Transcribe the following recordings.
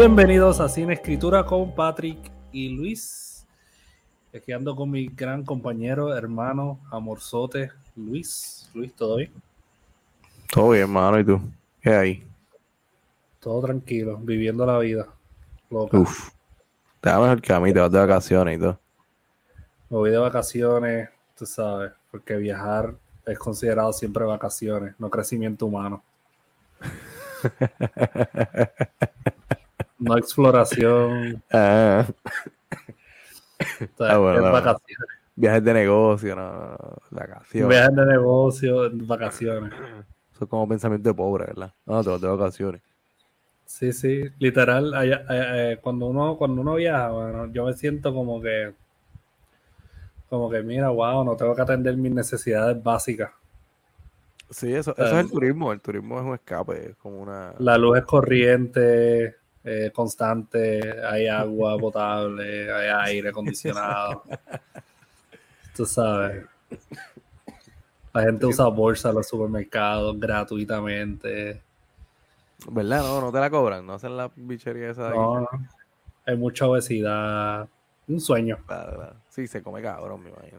Bienvenidos a Cine Escritura con Patrick y Luis. Aquí ando con mi gran compañero, hermano, amorzote, Luis. Luis, ¿todo bien? Todo bien, hermano. ¿Y tú? ¿Qué hay? Todo tranquilo, viviendo la vida. Loca. Uf. Te va mejor que a mí, te vas de vacaciones y todo. Me voy de vacaciones, tú sabes, porque viajar es considerado siempre vacaciones, no crecimiento humano. no exploración. Ah, o sea, Ah, bueno, vacaciones. viajes de negocio, no, vacaciones. Viajes de negocio, vacaciones. Eso es como pensamiento de pobre, ¿verdad? No, te vas de vacaciones. Sí, sí, literal, allá- eh, eh, cuando uno cuando uno viaja, bueno, yo me siento como que como que mira, wow, no tengo que atender mis necesidades básicas. Sí, eso, eso es el turismo. El turismo es un escape, es como una... La luz es corriente, eh, constante, hay agua potable, hay aire acondicionado. Tú sabes. La gente usa bolsa en los supermercados gratuitamente. ¿Verdad? No, no te la cobran. No hacen la bichería esa de. No, no. Hay mucha obesidad. Un sueño. Sí, se come cabrón, me imagino.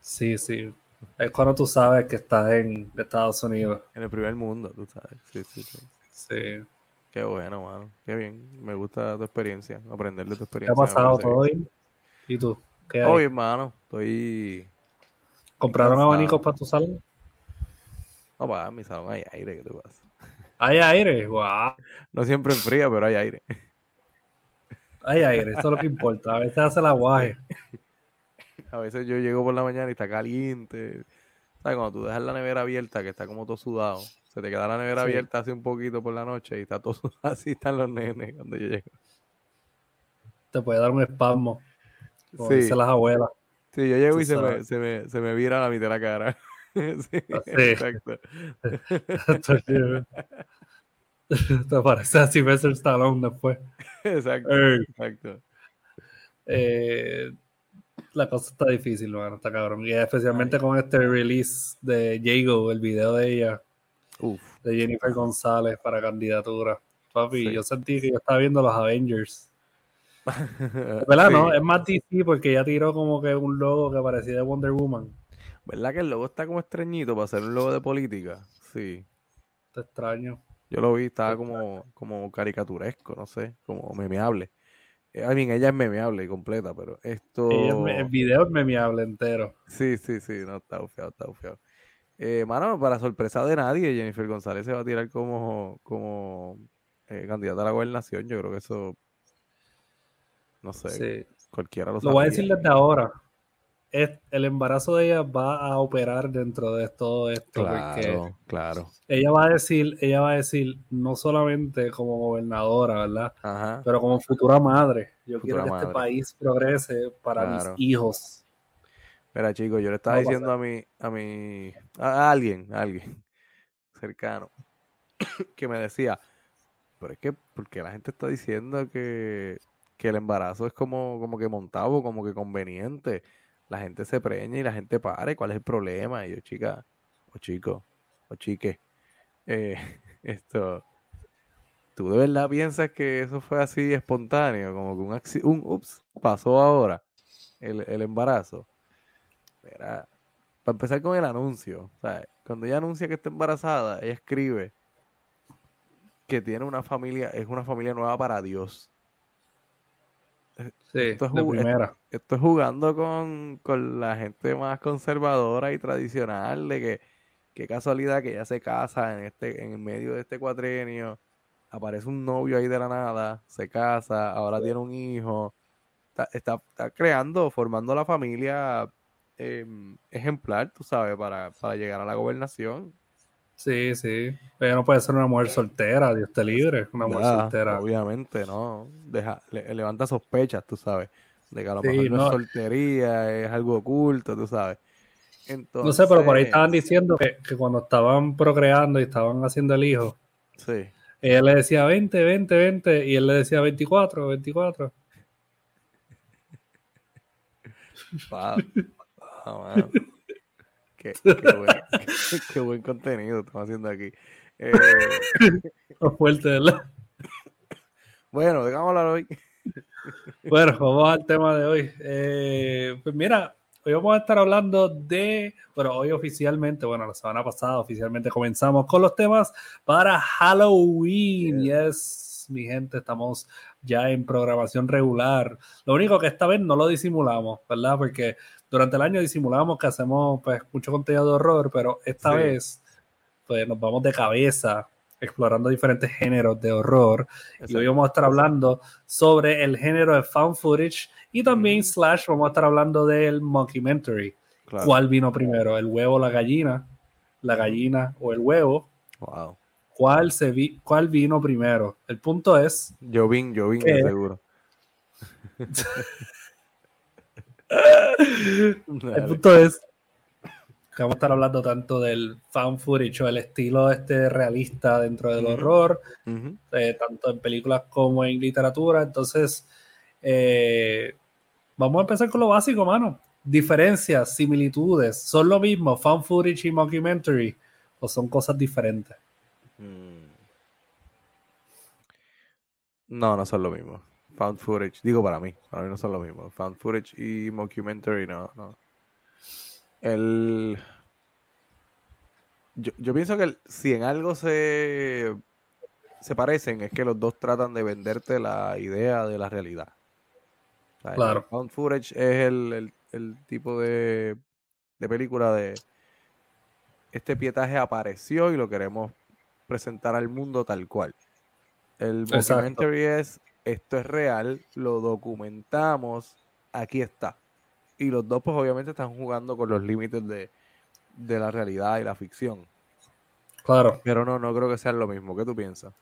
Sí, sí. Es cuando tú sabes que estás en Estados Unidos. En el primer mundo, tú sabes. Sí, sí, sí. Sí. Qué bueno, mano. Qué bien. Me gusta tu experiencia. Aprender de tu ¿Qué experiencia. ha pasado todo bien? ¿Y tú? ¿Qué hay? Oye, hermano. Estoy... ¿Compraron abanicos para tu salón? No, para mi salón hay aire, ¿qué te pasa? Hay aire, wow. No siempre enfría, pero hay aire. Hay aire, eso es lo que importa. A veces hace el aguaje. A veces yo llego por la mañana y está caliente. ¿Sabes? Cuando tú dejas la nevera abierta, que está como todo sudado, se te queda la nevera Sí. abierta hace un poquito por la noche y está todo. Así están los nenes cuando yo llego. Te puede dar un espasmo. Como Sí. dicen las abuelas. Sí, yo llego y se me, se, me, se me vira la mitad de la cara. sí, Ah, sí. exacto. Te parece a Sylvester Stallone después. Exacto, Ey. exacto. Eh, la cosa está difícil, mano, está cabrón. Y especialmente con este release de Jago, el video de ella, Uf. de Jennifer González para candidatura. Papi, Sí. yo sentí que yo estaba viendo los Avengers. ¿Verdad? Sí. No, es más DC porque ella tiró como que un logo que parecía de Wonder Woman. ¿Verdad que el logo está como estreñito para ser un logo de política? Sí. Te extraño. Yo lo vi, estaba como, como caricaturesco, no sé, como memeable. Eh, I mean, ella es memeable completa, pero esto... Ella es me- el video es memeable entero. Sí, sí, sí, no, está bufiado, está bufiado. Eh, mano, para sorpresa de nadie, Jennifer González se va a tirar como, como eh, candidata a la gobernación. Yo creo que eso, no sé, Sí. cualquiera lo Lo voy a decir desde ahora. Es, el embarazo de ella va a operar dentro de todo esto. Porque Claro, claro. ella va a decir, ella va a decir, no solamente como gobernadora, ¿verdad? Ajá. Pero como futura madre. Yo Futura quiero que madre. este país progrese para Claro. mis hijos. Mira, chicos, yo le estaba diciendo a mi, a mi, a alguien, a alguien cercano, que me decía, pero es que, porque la gente está diciendo que, que el embarazo es como, como que montado, como que conveniente. La gente se preña y la gente pare, ¿cuál es el problema? Y yo, chica, o chico, o chique, eh, esto, ¿tú de verdad piensas que eso fue así espontáneo? Como que un, un ups, pasó ahora, el, el embarazo. Para empezar con el anuncio, ¿sabes? Cuando ella anuncia que está embarazada, ella escribe que tiene una familia, es una familia nueva para Dios. Sí, Esto es primera. Esto es jugando con, con la gente más conservadora y tradicional, de que qué casualidad que ella se casa en este, en el medio de este cuatrenio, aparece un novio ahí de la nada, se casa, ahora tiene un hijo, está, está, está creando, formando la familia em, ejemplar, tú sabes, para, para llegar a la gobernación. Sí, sí. Ella no puede ser una mujer soltera, Dios te libre. Una mujer soltera. Obviamente, ¿no? Deja, le- levanta sospechas, tú sabes, de que a lo Sí, mejor no, no. es soltería, es algo oculto, tú sabes. No sé, pero por ahí estaban diciendo que, que cuando estaban procreando y estaban haciendo el hijo, Sí. ella le decía 20, 20, 20 y él le decía 24, 24. Wow. Mano. Qué, qué buen, qué- qué buen contenido estamos haciendo aquí. Eh, fuerte, ¿verdad? Bueno, dejamos hablar hoy. Bueno, vamos al tema de hoy. Eh, pues mira, hoy vamos a estar hablando de, bueno, hoy oficialmente, bueno, la semana pasada oficialmente comenzamos con los temas para Halloween. Yes, mi gente, estamos ya en programación regular. Lo único que esta vez no lo disimulamos, ¿verdad? Porque durante el año disimulamos que hacemos pues mucho contenido de horror, pero esta vez pues nos vamos de cabeza explorando diferentes géneros de horror. Y hoy vamos a estar hablando sobre el género de found footage y también slash vamos a estar hablando del mockumentary. ¿Cuál vino primero? ¿El huevo o la gallina? ¿La gallina o el huevo? Wow. ¿Cuál, se vi ¿Cuál vino primero? El punto es... Yo vine, yo vine, seguro. el punto es vamos a estar hablando tanto del fan footage o el estilo este realista dentro del horror, eh, tanto en películas como en literatura. Entonces, eh, vamos a empezar con lo básico, mano. Diferencias, similitudes, ¿son lo mismo fan footage y mockumentary o son cosas diferentes? Mm. No, no son lo mismo. Found footage, digo para mí, para mí no son lo mismo. Found footage y mockumentary no, no el... Yo, pienso que si en algo se, se parecen es que los dos tratan de venderte la idea de la realidad. claro. found footage es el, tipo de, de película de este pietaje apareció y lo queremos presentar al mundo tal cual. El documentary es esto es real, lo documentamos, aquí está. Y los dos, pues obviamente están jugando con los límites de, la realidad y la ficción. Claro. Pero no, no creo que sea lo mismo. ¿Qué tú piensas?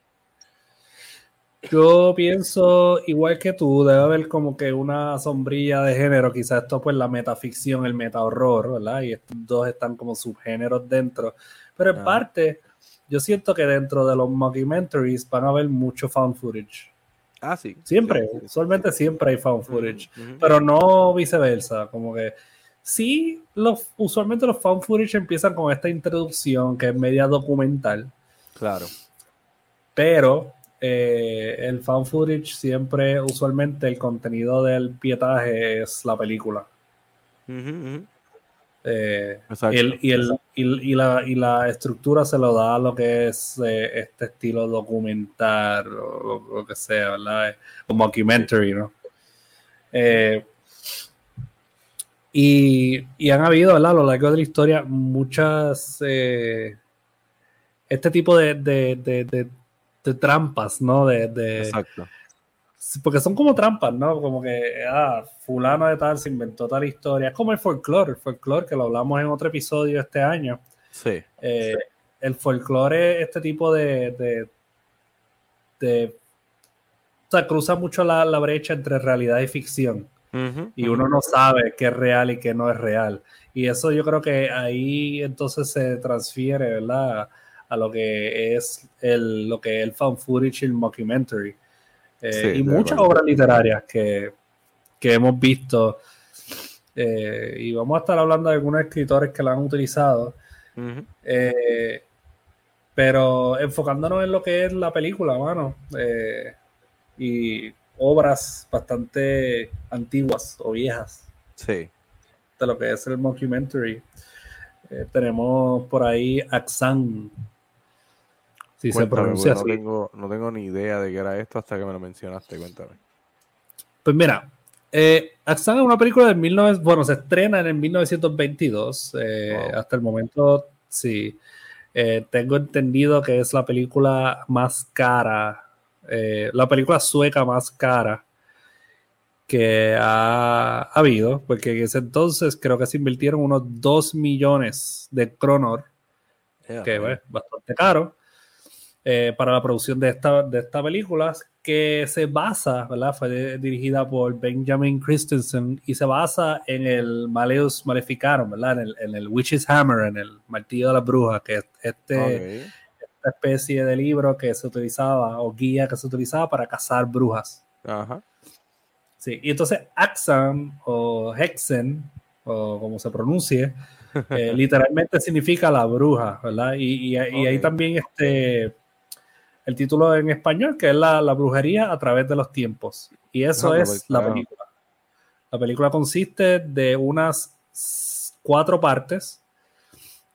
Yo pienso igual que tú, debe haber como que una sombrilla de género, quizás esto pues la metaficción, el meta horror, ¿verdad? Y estos dos están como subgéneros dentro. Pero en parte, yo siento que dentro de los mockumentaries van a haber mucho found footage. Ah, sí. Siempre, usualmente siempre hay found footage, pero no viceversa, como que sí, los, usualmente los found footage empiezan con esta introducción que es media documental. Claro. Pero eh, el found footage siempre, usualmente el contenido del pietaje es la película. Eh, y, el, y, la, y, la, estructura se lo da a lo que es eh, este estilo documental o lo, que sea, ¿verdad? O mockumentary, ¿no? Eh, y, y, han habido, ¿verdad? A lo largo de la historia, muchas. este tipo de, de, de, trampas, ¿no? De, Exacto porque son como trampas, ¿no? Como que, ah, fulano de tal se inventó tal historia. Es como el folclore, el folclore que lo hablamos en otro episodio este año. Sí. Eh, el folclore es este tipo de, de, o sea, cruza mucho la, brecha entre realidad y ficción. y uno no sabe qué es real y qué no es real. Y eso yo creo que ahí entonces se transfiere, ¿verdad? A lo que es el, lo que es el fan footage y el mockumentary. Eh, y muchas obras literarias que, hemos visto. Eh, y vamos a estar hablando de algunos escritores que la han utilizado. Eh, pero enfocándonos en lo que es la película, mano. y obras bastante antiguas o viejas. Sí. De lo que es el mockumentary. tenemos por ahí Axan, se pronuncia no Tengo, no tengo ni idea de qué era esto hasta que me lo mencionaste. Cuéntame. Pues mira, eh, es una película de 19... Bueno, se estrena en el 1922. Eh, hasta el momento, sí. Eh, tengo entendido que es la película más cara, eh, la película sueca más cara que ha, habido, porque en ese entonces creo que se invirtieron unos 2 millones de kronor, que es bastante caro. Eh, para la producción de esta, de esta película, que se basa, ¿verdad? Fue dirigida por Benjamin Christensen y se basa en el Maleus Maleficarum, ¿verdad? En el, en el Witch's Hammer, en el martillo de la bruja, que es este, esta especie de libro que se utilizaba, o guía que se utilizaba para cazar brujas. Ajá. Sí, y entonces Axan o Hexen, o como se pronuncie, eh, literalmente significa la bruja, ¿verdad? Y, y, y ahí también este el título en español, que es la, brujería a través de los tiempos. Y eso es la película. La película consiste de unas cuatro partes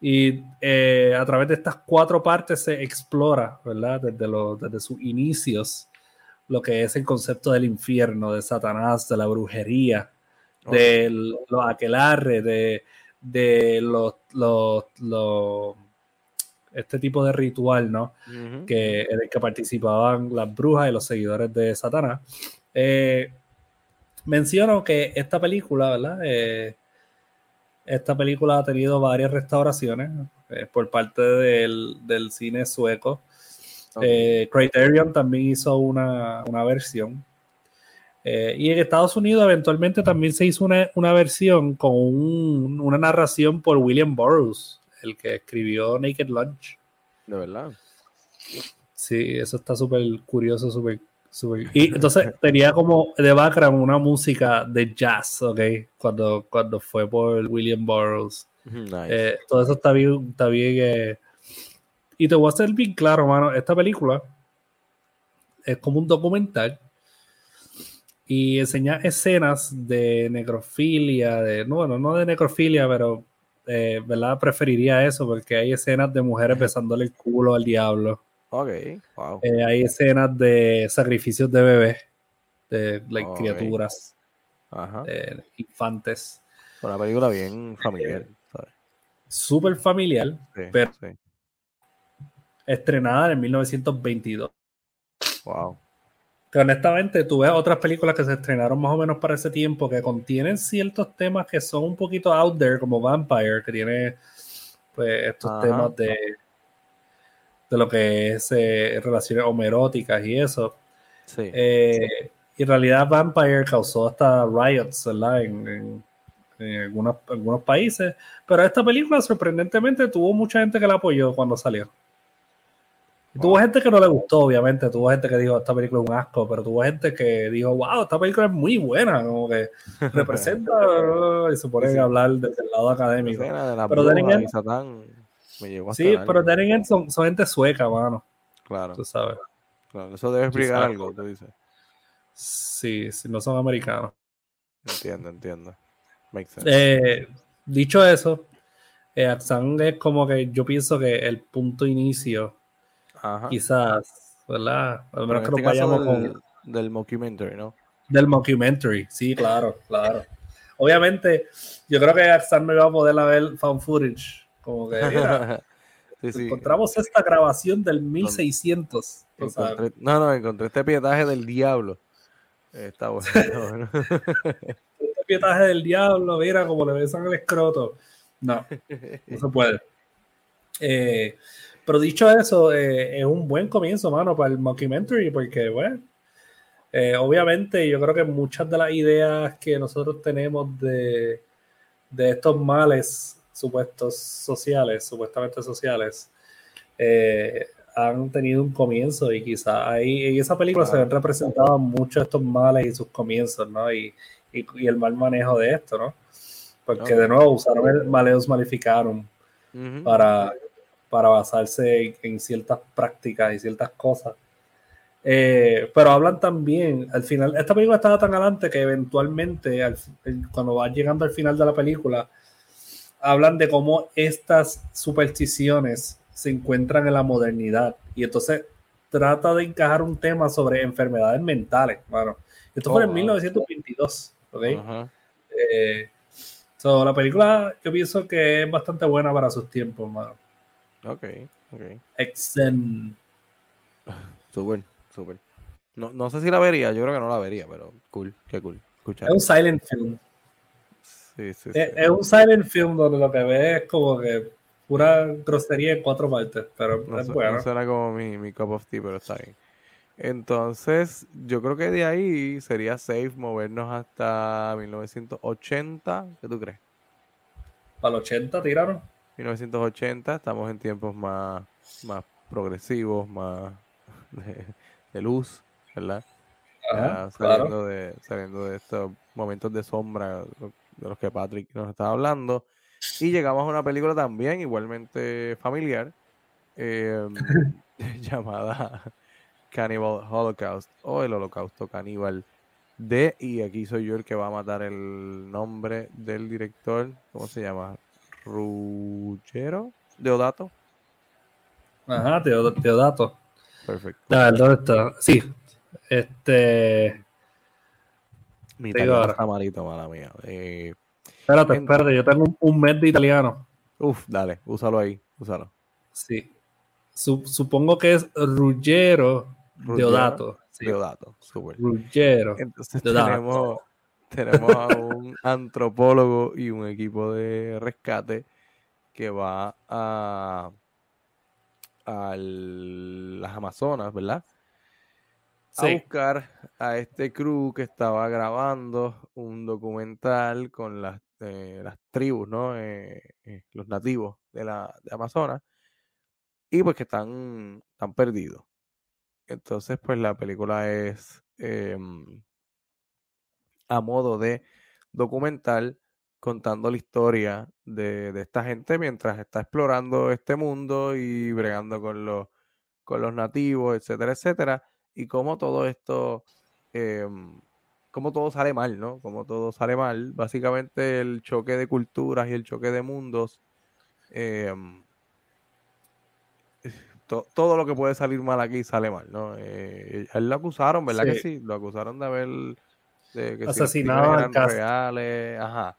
y eh, a través de estas cuatro partes se explora, ¿verdad? Desde, desde sus inicios, lo que es el concepto del infierno, de Satanás, de la brujería, de los aquelarres, de, de los, los, este tipo de ritual, ¿no? que, en el que participaban las brujas y los seguidores de Satanás. Eh, menciono que esta película, ¿verdad? Eh, esta película ha tenido varias restauraciones eh, por parte del, cine sueco. Criterion también hizo una, versión. y en Estados Unidos eventualmente también se hizo una, versión con una narración por William Burroughs, el que escribió Naked Lunch. De verdad. Sí, eso está súper curioso, súper y entonces tenía como de background una música de jazz, ¿ok? Cuando, cuando fue por William Burroughs. Eh, todo eso está bien, está bien. Eh, y te voy a hacer bien claro, mano. Esta película es como un documental y enseña escenas de necrofilia, de, no, bueno, no de necrofilia, pero, eh, ¿verdad? Preferiría eso porque hay escenas de mujeres besándole el culo al diablo. Ok, wow. Eh, hay escenas de sacrificios de bebés, de criaturas, De infantes. Una película bien familiar. Súper familiar, pero estrenada en 1922. Wow. Que honestamente, tú ves otras películas que se estrenaron más o menos para ese tiempo que contienen ciertos temas que son un poquito out there, como Vampire, que tiene pues estos temas de de lo que es eh, relaciones homeróticas y eso. Sí. Eh, y en realidad Vampire causó hasta riots, ¿verdad? En, algunos, algunos países. Pero esta película sorprendentemente tuvo mucha gente que la apoyó cuando salió. Y tuvo gente que no le gustó, obviamente. Tuvo gente que dijo, esta película es un asco, pero tuvo gente que dijo, wow, esta película es muy buena, como que representa y se ponen a hablar desde el lado académico. pero de sí, pero Deringen son, son gente sueca, mano. Claro. Tú sabes. Claro, eso debe explicar algo, tú dices. Sí, si no son americanos. Entiendo, entiendo. Eh, dicho eso, eh, es como que yo pienso que el punto inicio, quizás, ¿verdad? A menos que este nos vayamos del, con. Del mockumentary, ¿no? Del mockumentary, sí, claro, claro. Obviamente, yo creo que Axan me va a poder ver found footage como que, mira, encontramos esta grabación del 1600. no, no, encontré este pietaje del diablo. Está bueno. este pietaje del diablo, mira, como le besan el escroto. No, no se puede. Eh, pero dicho eso, eh, es un buen comienzo, mano, para el mockumentary, porque, bueno, eh, obviamente yo creo que muchas de las ideas que nosotros tenemos de, de estos males supuestos sociales, supuestamente sociales, eh, han tenido un comienzo y quizá ahí en esa película se ven representados muchos estos males y sus comienzos, ¿no? Y, y, el mal manejo de esto, ¿no? Porque de nuevo usaron el Maleus Maleficarum para, para basarse en, ciertas prácticas y ciertas cosas. Eh, pero hablan también, al final, esta película estaba tan adelante que eventualmente, cuando va llegando al final de la película, hablan de cómo estas supersticiones se encuentran en la modernidad. Y entonces trata de encajar un tema sobre enfermedades mentales. Bueno, esto fue en 1922. ¿ok? Eh, la película yo pienso que es bastante buena para sus tiempos, mano. Ok, ok. Exen. Súper, súper. No, no sé si la vería, yo creo que no la vería, pero cool, qué cool. Es un silent film. Es, un silent film donde lo que ve es como que pura grosería en cuatro partes, pero no, es bueno. No suena como mi, mi cup of tea, pero está bien. Entonces, yo creo que de ahí sería safe movernos hasta 1980. ¿Qué tú crees? ¿Para los 80 tiraron? 1980, estamos en tiempos más, más progresivos, más de, luz, ¿verdad? saliendo, de, saliendo de estos momentos de sombra, de los que Patrick nos estaba hablando. Y llegamos a una película también igualmente familiar, em, llamada Cannibal Holocaust o el Holocausto Caníbal de, y aquí soy yo el que va a matar el nombre del director, ¿cómo se llama? Ruggero, Deodato. Ajá, Deodato. Perfecto. ¿dónde está? Sí, este... Mi italiano está malito, mala mía. Eh, espérate, espérate, yo tengo un, mes de italiano. Uf, dale, úsalo ahí, úsalo. Sí. supongo que es Ruggero, Deodato. Deodato, súper. Ruggero. Entonces tenemos, tenemos a un antropólogo y un equipo de rescate que va a, a las Amazonas, ¿verdad? a buscar a este crew que estaba grabando un documental con las, eh, las tribus, ¿no? Eh, eh, los nativos de la de Amazonas. Y pues que están, están perdidos. Entonces, pues la película es em, a modo de documental contando la historia de, de, esta gente mientras está explorando este mundo y bregando con los, con los nativos, etcétera, etcétera y cómo todo esto, eh, cómo todo sale mal, ¿no? Cómo todo sale mal. Básicamente el choque de culturas y el choque de mundos, em, todo lo que puede salir mal aquí sale mal, ¿no? Eh, él lo acusaron, ¿verdad que sí? Lo acusaron de haber de que asesinado eran reales, ajá.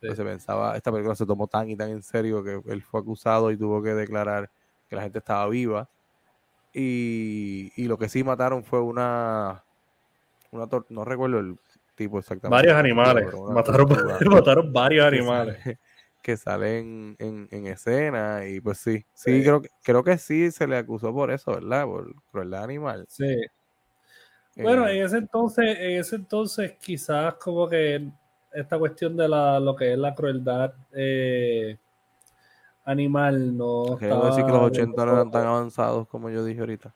Pues se pensaba, esta película se tomó tan y tan en serio que él fue acusado y tuvo que declarar que la gente estaba viva. Y, y lo que sí mataron fue una, una no recuerdo el tipo exactamente. Varios animales. Mataron, mataron, varios animales. que salen en, en, escena y pues sí, sí, Creo, que, creo que sí se le acusó por eso, ¿verdad? Por crueldad animal. Sí. Bueno, eh, en ese entonces, en ese entonces quizás como que esta cuestión de la, lo que es la crueldad eh, animal no. Quiero decir que los 80 no eran tan avanzados como yo dije ahorita.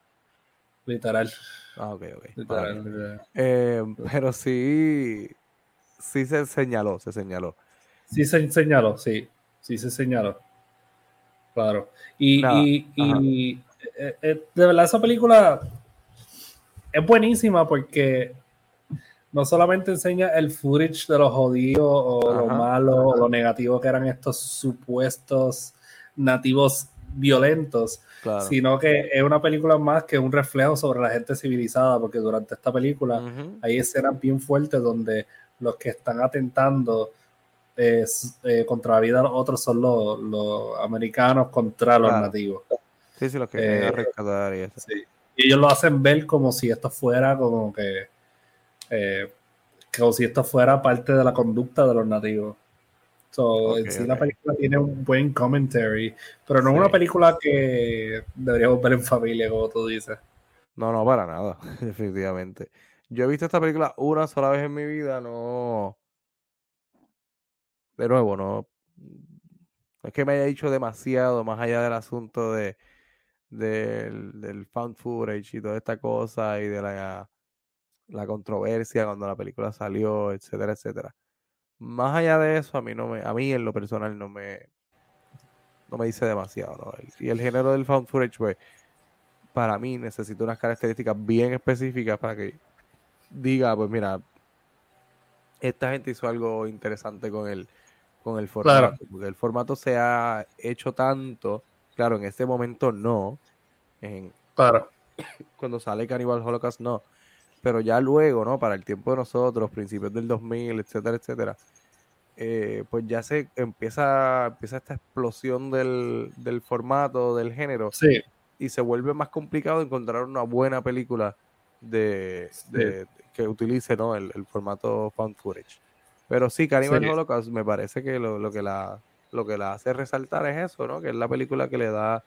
Literal. Ah, ok, ok. Literal, eh, pero sí, sí se señaló, se señaló. Sí se señaló, sí. Sí se señaló. Claro. Y, y, y eh, de verdad esa película es buenísima porque no solamente enseña el footage de los jodidos o lo malo o lo negativo que eran estos supuestos nativos violentos, sino que es una película más que un reflejo sobre la gente civilizada, porque durante esta película hay escenas bien fuertes donde los que están atentando eh, contra la vida de los otros son los, americanos contra los nativos. Sí, sí, los que eh, rescatar y eso. Y ellos lo hacen ver como si esto fuera como que eh, como si esto fuera parte de la conducta de los nativos. So, sí, la película tiene un buen commentary, pero no es una película que deberíamos ver en familia, como tú dices. No, no, para nada, definitivamente. Yo he visto esta película una sola vez en mi vida, no. De nuevo, no. es que me haya dicho demasiado más allá del asunto de del, del found footage y toda esta cosa y de la, la controversia cuando la película salió, etcétera, etcétera más allá de eso, a mí no me, a mí en lo personal no me, no me dice demasiado, ¿no? Y el género del found footage, pues, para mí necesito unas características bien específicas para que diga, pues mira, esta gente hizo algo interesante con el, con el formato, porque el formato se ha hecho tanto, claro, en este momento no, en, claro. cuando sale Cannibal Holocaust no, pero ya luego, ¿no? Para el tiempo de nosotros, principios del 2000, etcétera, etcétera, eh, pues ya se empieza, empieza esta explosión del, del formato, del género. Sí. Y se vuelve más complicado encontrar una buena película de, que utilice ¿no? el, formato found footage. Pero sí, Cannibal Holocaust me parece que lo, lo, que la, lo que la hace resaltar es eso, ¿no? Que es la película que le da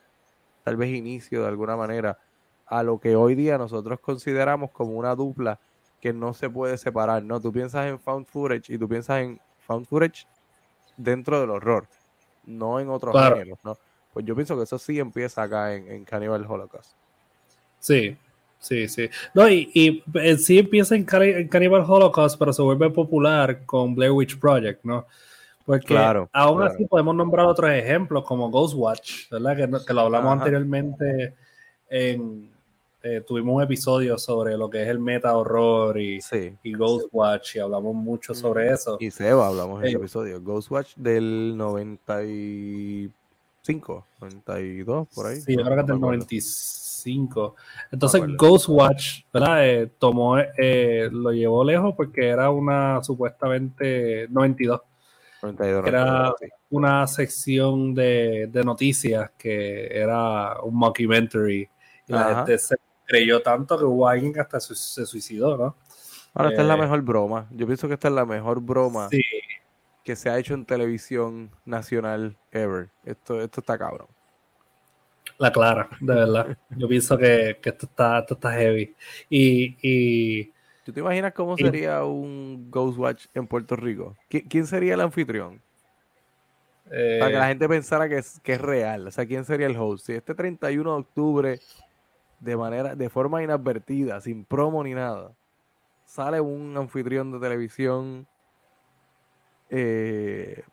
tal vez inicio de alguna manera a lo que hoy día nosotros consideramos como una dupla que no se puede separar, ¿no? Tú piensas en found footage y tú piensas en found footage dentro del horror, no en otros géneros, ¿no? Pues yo pienso que eso sí empieza acá en, Cannibal Holocaust. Sí, sí, sí. No, y, y eh, sí empieza en, Cannibal Holocaust, pero se vuelve popular con Blair Witch Project, ¿no? Porque claro, aún así podemos nombrar otros ejemplos como Ghostwatch, ¿verdad? Que, que lo hablamos anteriormente en, eh, tuvimos un episodio sobre lo que es el meta horror y, Sí. y Ghostwatch y hablamos mucho sobre eso. Y Seba hablamos en ese Eh. episodio. Ghostwatch del 95, 92, por ahí. Sí, yo creo que es del me acuerdo. 95. Entonces. Ghostwatch, ¿verdad? Eh, tomó, eh, lo llevó lejos porque era una supuestamente 92, 92, Era- 92, sí. una sección de, de noticias que era un mockumentary. Y la gente se creyó tanto que hubo alguien que hasta se suicidó, ¿no? Ahora, esta es la Eh, mejor broma. Yo pienso que esta es la mejor broma Sí, que se ha hecho en televisión nacional ever. Esto, esto está cabrón. la clara, de verdad. Yo pienso que, que esto, está, esto está heavy. Y, y ¿Tú te imaginas cómo sería un Ghostwatch en Puerto Rico? ¿Qui- ¿Quién sería el anfitrión? eh, Para que la gente pensara que es, que es real. O sea, ¿quién sería el host? Si este 31 de octubre, de manera, de forma inadvertida, sin promo ni nada, sale un anfitrión de televisión eh,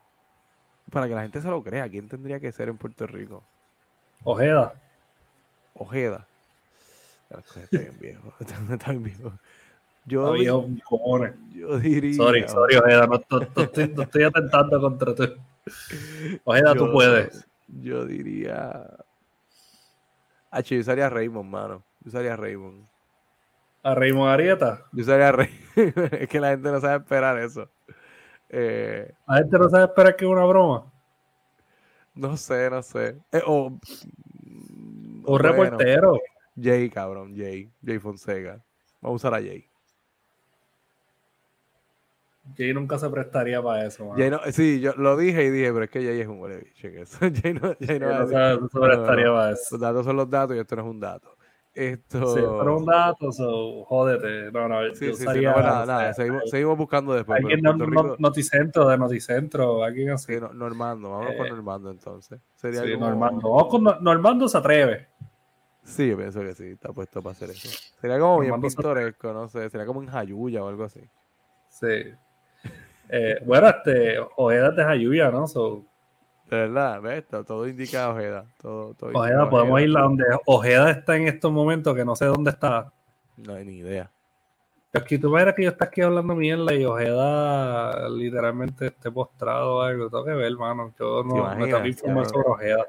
para que la gente se lo crea, ¿quién tendría que ser en Puerto Rico? Ojeda. Ojeda. Pero es que Está bien viejo. Está bien viejo. Yo, Había di- un cojones. yo diría. Sorry, sorry, Ojeda, no, no- no estoy, no estoy atentando contra ti. Ojeda, tú puedes. Yo diría. Ah, yo usaría a Raymond, mano. Yo usaría a Raymond. A Raymond Arieta. Yo usaría a Raymond. es que la gente no sabe esperar eso. Eh, La gente no sabe esperar que es una broma. no sé, no sé. Eh, o. Un bueno, reportero. Jay, cabrón, Jay. Jay Fonseca. Vamos a usar a Jay. Jay nunca se prestaría para eso, man. Jay no- sí, yo lo dije y dije, pero es que Jay es un huele bicho, eso. Jay no, Jay no no, se, no se prestaría no, para eso. Los datos son los datos y esto no es un dato. Esto. Sí, pero un dato, so, jódete. No, no, Sí, yo sí, sí, no, nada, nada, seguimos, seguimos buscando después. Alguien en de Rico- Noticentro, de Noticentro, alguien así. Sí, no- Normando, con Eh, Normando entonces. Sería Sí, como- Normando. Vamos con Nor- Normando se atreve. Sí, yo pienso que sí, está puesto para hacer eso. Sería como bien Normando se- pintoresco, no sé, sería como en Jayuya o algo así. Sí. Eh, bueno, este, Ojeda es Jayuya, ¿no? So, De verdad, ¿ves? Todo, indica a Ojeda. Todo, todo indica a Ojeda, podemos Ojeda. ir a donde Ojeda está en estos momentos, que no sé dónde está. No hay ni idea. Es que tú ves que yo estoy aquí hablando mierda y Ojeda literalmente esté postrado o algo. Tengo que ver, hermano. Yo no me sobre Ojeda.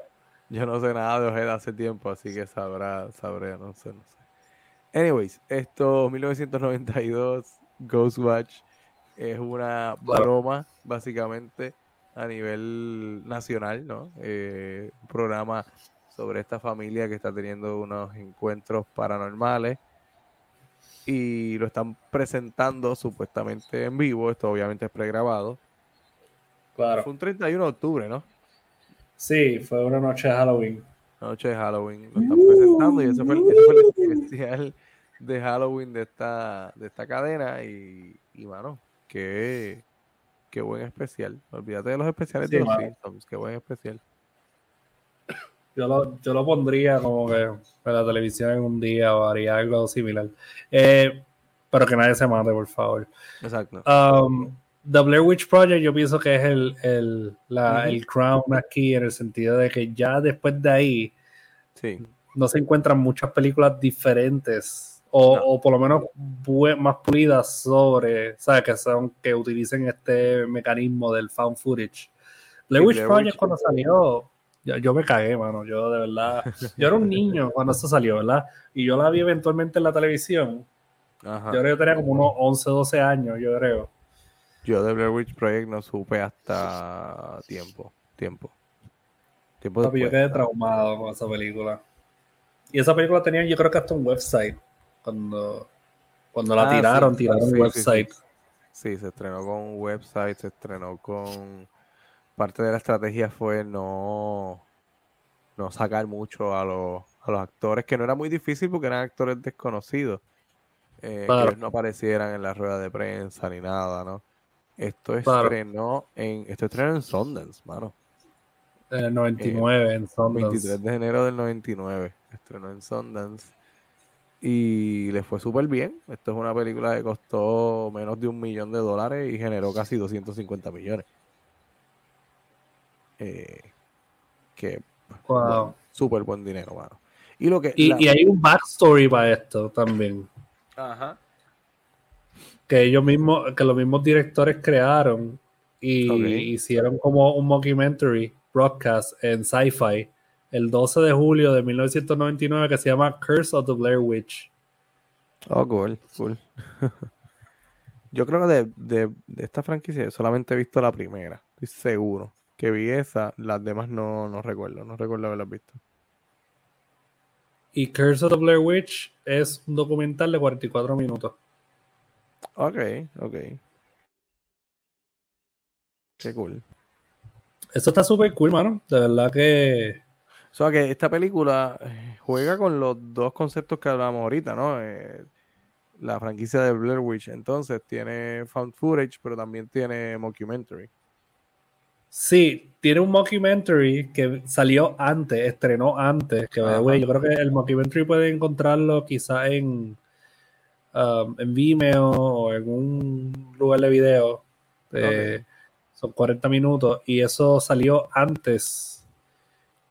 Yo no sé nada de Ojeda hace tiempo, así que sabrá, sabré, no sé, no sé. Anyways, esto 1992, Ghostwatch es una broma, básicamente, a nivel nacional, ¿no? Eh, un programa sobre esta familia que está teniendo unos encuentros paranormales y lo están presentando supuestamente en vivo, esto obviamente es pregrabado. Claro. Fue un 31 de octubre, ¿no? Sí, fue una noche de Halloween. noche de Halloween lo están presentando y ese fue, el, ese fue el especial de Halloween de esta, de esta cadena y, y mano, qué, qué buen especial. Olvídate de los especiales Sí, de los. Simpsons, qué buen especial. Yo lo, yo lo pondría como que en la televisión en un día o haría algo similar. Eh, pero que nadie se mate, por favor. Exacto. Um, The Blair Witch Project yo pienso que es el, el, la- el crown aquí en el sentido de que ya después de ahí Sí, no se encuentran muchas películas diferentes o, No. o por lo menos más pulidas sobre, ¿sabes? Que son que utilicen este mecanismo del found footage. Blair Sí, Witch Project cuando salió, yo, yo me cagué, mano. Yo de verdad, yo era un niño cuando eso salió, ¿verdad? Y yo la vi eventualmente en la televisión. ajá. Yo creo que tenía como unos 11, 12 años, yo creo. Yo de Blair Witch Project no supe hasta tiempo, tiempo. Tiempo Papi, yo quedé traumado con esa película. Y esa película tenía, yo creo que hasta un website. Cuando, cuando la Ah, tiraron, sí. tiraron Sí, website. Sí, se estrenó con un website, se estrenó con... Parte de la estrategia fue no, no sacar mucho a los, a los actores, que no era muy difícil porque eran actores desconocidos. eh, Claro. Que ellos no aparecieran en la rueda de prensa ni nada, ¿no? Esto Claro. estrenó en, esto estrenó en Sundance, mano. En el 99, en Sundance. 23 de enero del 99. Estrenó en Sundance. Y le fue súper bien. Esto es una película que costó menos de un millón de dólares y generó casi 250 millones. Eh, que Wow. súper buen dinero, mano. Y, lo que, Y, la- y hay un backstory para esto también. Ajá. Que ellos mismos, que los mismos directores crearon y hicieron como un mockumentary broadcast en Sci-Fi el 12 de julio de 1999 que se llama Curse of the Blair Witch. Oh, cool, cool. Yo creo que de, de- de esta franquicia solamente he visto la primera. Estoy seguro que vi esa. Las demás no, no recuerdo. No recuerdo haberlas visto. Y Curse of the Blair Witch es un documental de 44 minutos. Ok, ok. Qué cool. Esto está súper cool, mano. De verdad que O sea que esta película eh, juega con los dos conceptos que hablábamos ahorita, ¿no? Eh, la franquicia de Blair Witch, entonces tiene found footage, pero también tiene mockumentary. sí, tiene un mockumentary que salió antes, estrenó antes. Que, way, yo creo que el mockumentary puede encontrarlo quizá en, um, en Vimeo o en un lugar de video. Eh, Son 40 minutos y eso salió antes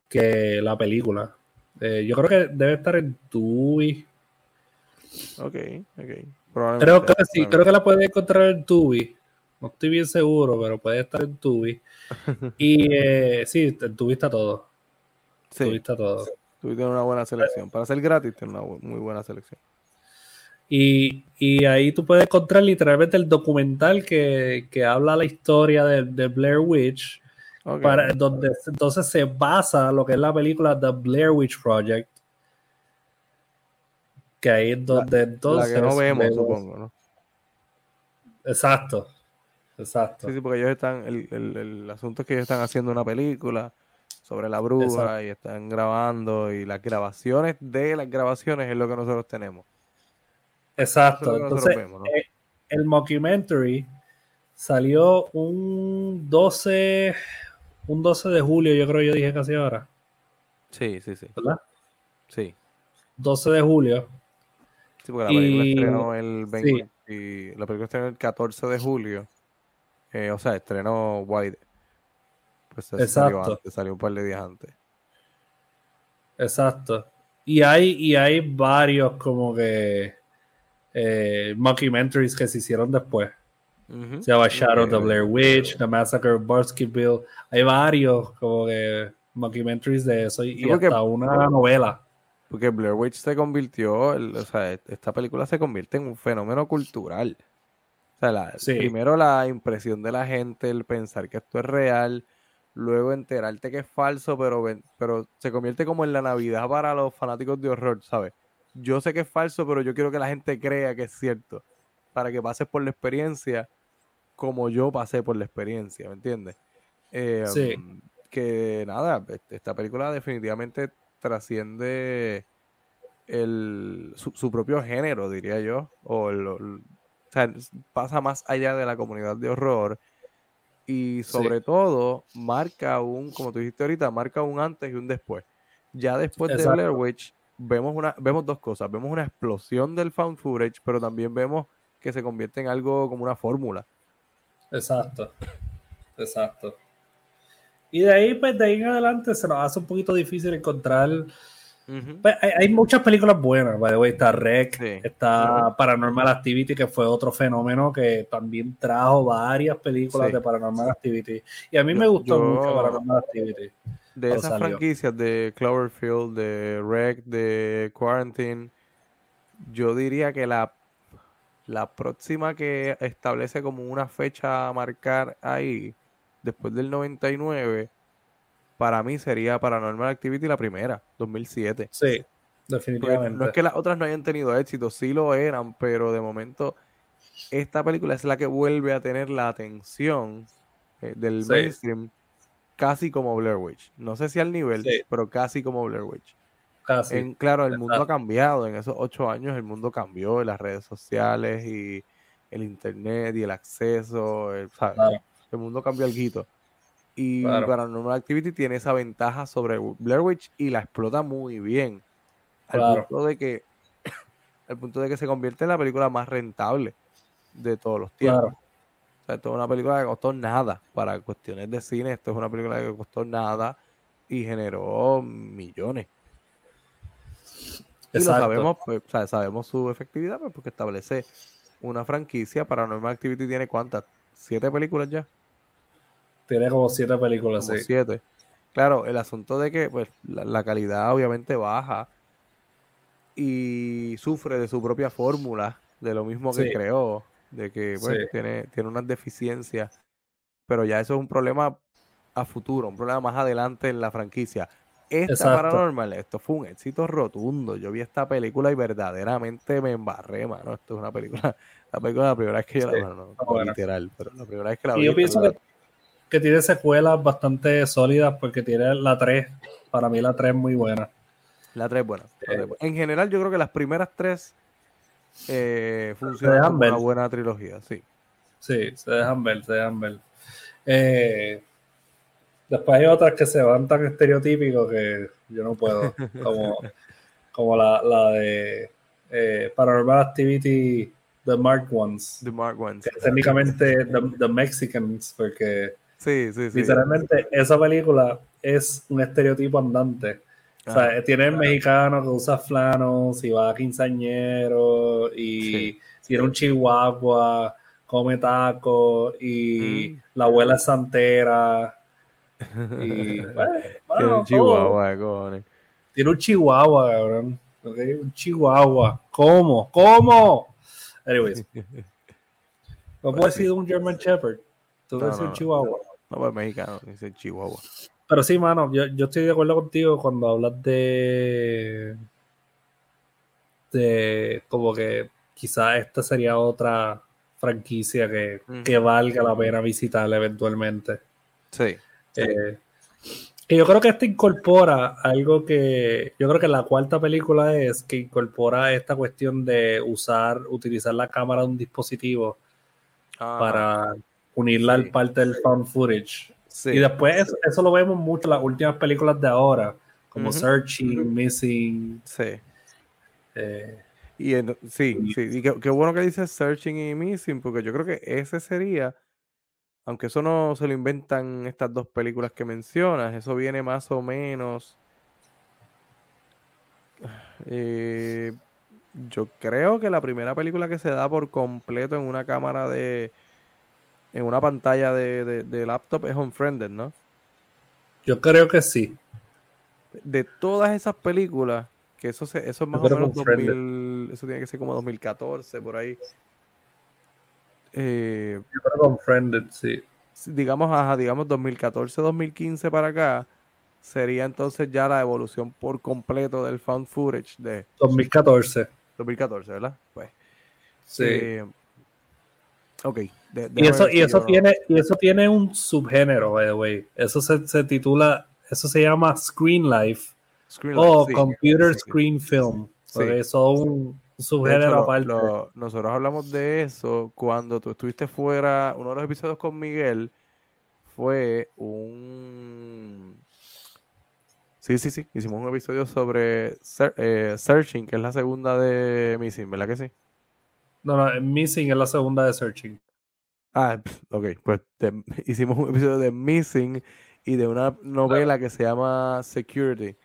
que la película. Eh, yo creo que debe estar en Tubi. Ok, ok. Creo que sí, creo que la puedes encontrar en Tubi. No estoy bien seguro, pero puede estar en Tubi. Y eh, sí, en Tubi está todo. Tubi Sí, está todo. tú tienes una buena selección. Para ser gratis, tienes una muy buena selección. Y, y ahí tú puedes encontrar literalmente el documental que, que habla la historia de, de Blair Witch, Para, donde entonces se basa lo que es la película The Blair Witch Project. Que ahí es donde la entonces. que no vemos, vemos- supongo, ¿no? Exacto. Exacto. Sí, sí, porque ellos están, el, el, el asunto es que ellos están haciendo una película sobre la bruja Exacto. y están grabando y las grabaciones de las grabaciones es lo que nosotros tenemos. Exacto. Es Entonces, vemos, ¿no? eh, el mockumentary salió un 12, un 12 de julio, yo creo que yo dije casi ahora, Sí, sí, sí. ¿verdad? Sí, 12 de julio. sí porque la película Y- estrenó el sí. 20, y la película estrenó el 14 de julio. Eh, o sea, estrenó White. Pues salió Exacto. antes, salió un par de días antes. Exacto. Y hay, y hay varios como que eh, mockumentaries que se hicieron después. Se llama Shadow the Eh, Blair Witch, The Massacre of Baskerville. Hay varios como que mockumentaries de eso y, Sí, y porque- hasta una novela. Porque Blair Witch se convirtió, el- o sea, e- esta película se convierte en un fenómeno cultural. O sea, la- Sí. primero la impresión de la gente, el pensar que esto es real, luego enterarte que es falso, pero, pero se convierte como en la Navidad para los fanáticos de horror, ¿sabes? Yo sé que es falso, pero yo quiero que la gente crea que es cierto, para que pases por la experiencia como yo pasé por la experiencia, ¿me entiendes? Eh, Sí. Que nada, este- esta película definitivamente trasciende el, su, su propio género, diría yo. O, el- el- o sea, pasa más allá de la comunidad de horror. Y sobre todo, marca un, como tú dijiste ahorita, marca un antes y un después. Ya después de. Blair Witch, vemos, una, vemos dos cosas. Vemos una explosión del found footage, pero también vemos que se convierte en algo como una fórmula. Exacto. Exacto. Y de ahí, pues de ahí en adelante se nos hace un poquito difícil encontrar. Pues, hay, hay muchas películas buenas, by the way. Está Rec, Sí. está Paranormal Activity, que fue otro fenómeno que también trajo varias películas Sí. de Paranormal Activity. Y a mí Yo- me gustó yo- mucho Paranormal Activity. De esas salió. franquicias de Cloverfield, de Rec, de Quarantine, yo diría que la, la próxima que establece como una fecha a marcar ahí, después del 99, para mí sería Paranormal Activity la primera, 2007. Sí, definitivamente. no es que las otras no hayan tenido éxito, sí lo eran, pero de momento esta película es la que vuelve a tener la atención eh, del Sí. mainstream casi como Blair Witch. No sé si al nivel, Sí. pero casi como Blair Witch. Casi. En, claro, el mundo ha cambiado. En esos ocho años el mundo cambió. Las redes sociales y el internet y el acceso. el-. El mundo cambió algo. Y Claro. Paranormal Activity tiene esa ventaja sobre Blair Witch y la explota muy bien. Al Claro. punto de que al punto de que se convierte en la película más rentable de todos los tiempos. O sea, esto es una película que costó nada para cuestiones de cine. Esto es una película que costó nada y generó millones. Y lo sabemos, pues, sabemos su efectividad pues, porque establece una franquicia. Paranormal Activity tiene cuántas? ¿Siete películas ya? Tiene como siete películas, como Siete. Claro, el asunto de que pues, la, calidad obviamente baja y sufre de su propia fórmula, de lo mismo que creó, de que pues, tiene, tiene unas deficiencias, pero ya eso es un problema a futuro, un problema más adelante en la franquicia. Esta Paranormal, esto fue un éxito rotundo. Yo vi esta película y verdaderamente me embarré, mano. Esto es una película, la película la primera vez que yo la vi, no, literal, pero la primera vez que la vi. Y yo pienso que, tiene secuelas bastante sólidas porque tiene la 3, para mí la 3 es muy buena. La 3 es buena. Eh. En general, yo creo que las primeras tres eh, funcionan como una buena trilogía, sí. Sí, se dejan ver, se dejan ver. Eh, Después hay otras que se van tan estereotípicos que yo no puedo, como, como la, la de eh, Paranormal Activity The Mark Ones. The Mark Ones. Que técnicamente the, Mexicans, porque sí, sí, sí. literalmente esa película es un estereotipo andante. O sea, ah, tiene el mexicano que usa flanos y va a quinceañero y tiene un chihuahua, come taco y mm. la abuela es santera y, tiene un chihuahua, Tiene un chihuahua, cabrón. Un chihuahua. ¿Cómo? ¿Cómo? Anyways. ¿Cómo puede ser un German Shepherd? Tú no, un chihuahua. No, pues mexicano, dice chihuahua. Pero sí, mano, yo, yo estoy de acuerdo contigo cuando hablas de. de. como que quizás esta sería otra franquicia que, que valga la pena visitar eventualmente. Sí. Eh, yo creo que esto incorpora algo que yo creo que la cuarta película es que incorpora esta cuestión de usar, utilizar la cámara de un dispositivo ah. para unirla al parte del found footage. Y después eso, lo vemos mucho en las últimas películas de ahora, como Searching, Missing. Sí. Eh, y sí, sí, y qué, bueno que dices Searching y Missing, porque yo creo que ese sería aunque eso no se lo inventan estas dos películas que mencionas, eso viene más o menos. Eh, yo creo que la primera película que se da por completo en una cámara de. en una pantalla de, laptop es Unfriended, ¿no? Yo creo que sí. De todas esas películas, que eso, se, eso es más o menos 2000, eso tiene que ser como 2014, por ahí. Eh, Unfriended, sí. Digamos, ajá, digamos 2014-2015 para acá, sería entonces ya la evolución por completo del found footage de 2014. 2014, ¿verdad? Pues. Sí. Eh, ok. y eso, y eso tiene, y eso tiene un subgénero, by the way. Eso se, titula, eso se llama Screen Life. o Computer Screen Film. Porque son subgénero aparte. nosotros hablamos de eso cuando tú estuviste fuera. Uno de los episodios con Miguel fue un. Sí, sí, sí. Hicimos un episodio sobre eh, Searching, que es la segunda de Missing, ¿verdad que sí? No, no, Missing es la segunda de Searching. Ah, ok. Pues hicimos un episodio de Missing y de una novela que se llama Security